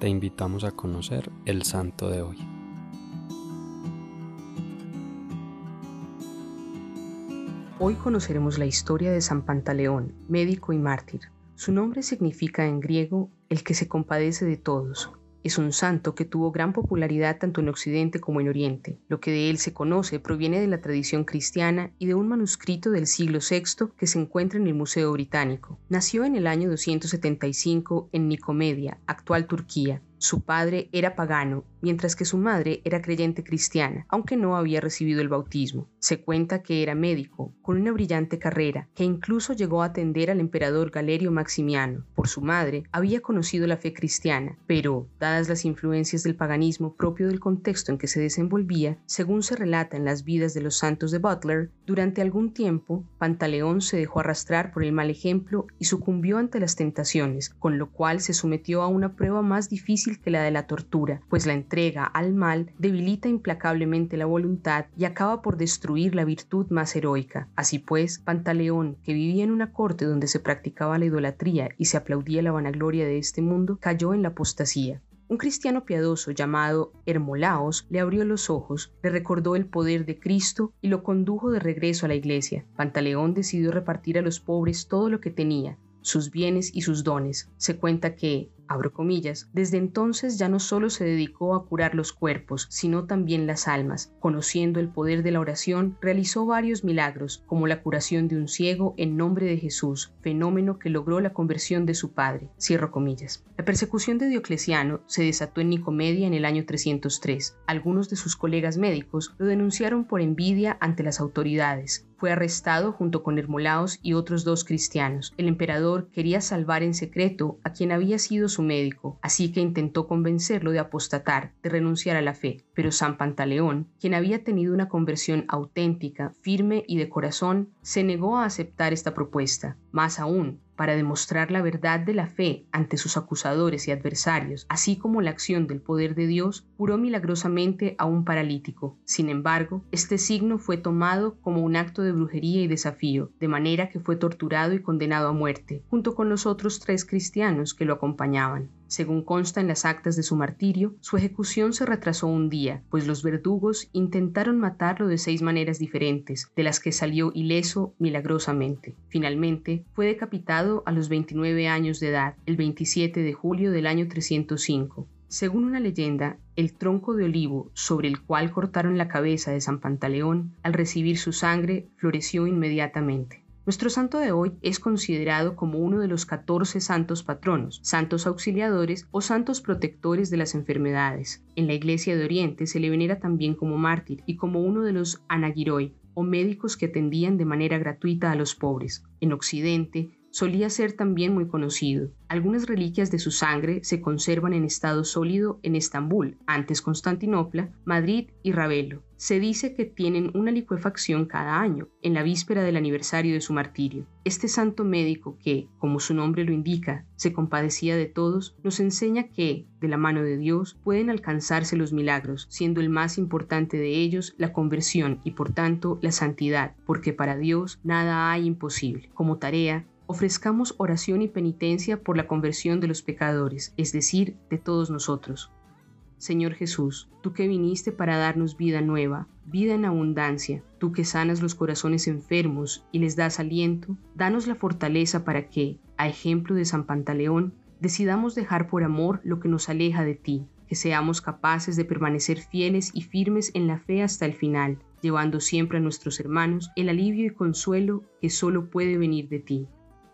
te invitamos a conocer el santo de hoy. Hoy conoceremos la historia de San Pantaleón, médico y mártir. Su nombre significa en griego el que se compadece de todos, es un santo que tuvo gran popularidad tanto en Occidente como en Oriente. Lo que de él se conoce proviene de la tradición cristiana y de un manuscrito del siglo VI que se encuentra en el Museo Británico. Nació en el año 275 en Nicomedia, actual Turquía. Su padre era pagano, mientras que su madre era creyente cristiana, aunque no había recibido el bautismo. Se cuenta que era médico, con una brillante carrera, que incluso llegó a atender al emperador Galerio Maximiano. Por su madre, había conocido la fe cristiana, pero, dadas las influencias del paganismo propio del contexto en que se desenvolvía, según se relata en las vidas de los santos de Butler, durante algún tiempo, Pantaleón se dejó arrastrar por el mal ejemplo y sucumbió ante las tentaciones, con lo cual se sometió a una prueba más difícil que la de la tortura, pues la entrega al mal debilita implacablemente la voluntad y acaba por destruir la virtud más heroica. Así pues, Pantaleón, que vivía en una corte donde se practicaba la idolatría y se aplaudía la vanagloria de este mundo, cayó en la apostasía. Un cristiano piadoso llamado Hermolaos le abrió los ojos, le recordó el poder de Cristo y lo condujo de regreso a la iglesia. Pantaleón decidió repartir a los pobres todo lo que tenía, sus bienes y sus dones. Se cuenta que, abro comillas, desde entonces ya no solo se dedicó a curar los cuerpos, sino también las almas. Conociendo el poder de la oración, realizó varios milagros, como la curación de un ciego en nombre de Jesús, fenómeno que logró la conversión de su padre. Cierro comillas. La persecución de Diocleciano se desató en Nicomedia en el año 303. Algunos de sus colegas médicos lo denunciaron por envidia ante las autoridades. Fue arrestado junto con Hermolaos y otros dos cristianos. El emperador quería salvar en secreto a quien había sido médico, así que intentó convencerlo de apostatar, de renunciar a la fe. Pero San Pantaleón, quien había tenido una conversión auténtica, firme y de corazón, se negó a aceptar esta propuesta. Más aún, para demostrar la verdad de la fe ante sus acusadores y adversarios, así como la acción del poder de Dios, curó milagrosamente a un paralítico. Sin embargo, este signo fue tomado como un acto de brujería y desafío, de manera que fue torturado y condenado a muerte, junto con los otros tres cristianos que lo acompañaban. Según consta en las actas de su martirio, su ejecución se retrasó un día, pues los verdugos intentaron matarlo de seis maneras diferentes, de las que salió ileso milagrosamente. Finalmente, fue decapitado a los 29 años de edad, el 27 de julio del año 305. Según una leyenda, el tronco de olivo sobre el cual cortaron la cabeza de San Pantaleón, al recibir su sangre, floreció inmediatamente. Nuestro santo de hoy es considerado como uno de los 14 santos patronos, santos auxiliadores o santos protectores de las enfermedades. En la Iglesia de Oriente se le venera también como mártir y como uno de los anagiroi o médicos que atendían de manera gratuita a los pobres. En Occidente solía ser también muy conocido. Algunas reliquias de su sangre se conservan en estado sólido en Estambul, antes Constantinopla, Madrid y Ravelo. Se dice que tienen una licuefacción cada año, en la víspera del aniversario de su martirio. Este santo médico que, como su nombre lo indica, se compadecía de todos, nos enseña que, de la mano de Dios, pueden alcanzarse los milagros, siendo el más importante de ellos la conversión y por tanto la santidad, porque para Dios nada hay imposible. Como tarea, ofrezcamos oración y penitencia por la conversión de los pecadores, es decir, de todos nosotros. Señor Jesús, tú que viniste para darnos vida nueva, vida en abundancia, tú que sanas los corazones enfermos y les das aliento, danos la fortaleza para que, a ejemplo de San Pantaleón, decidamos dejar por amor lo que nos aleja de ti, que seamos capaces de permanecer fieles y firmes en la fe hasta el final, llevando siempre a nuestros hermanos el alivio y consuelo que solo puede venir de ti.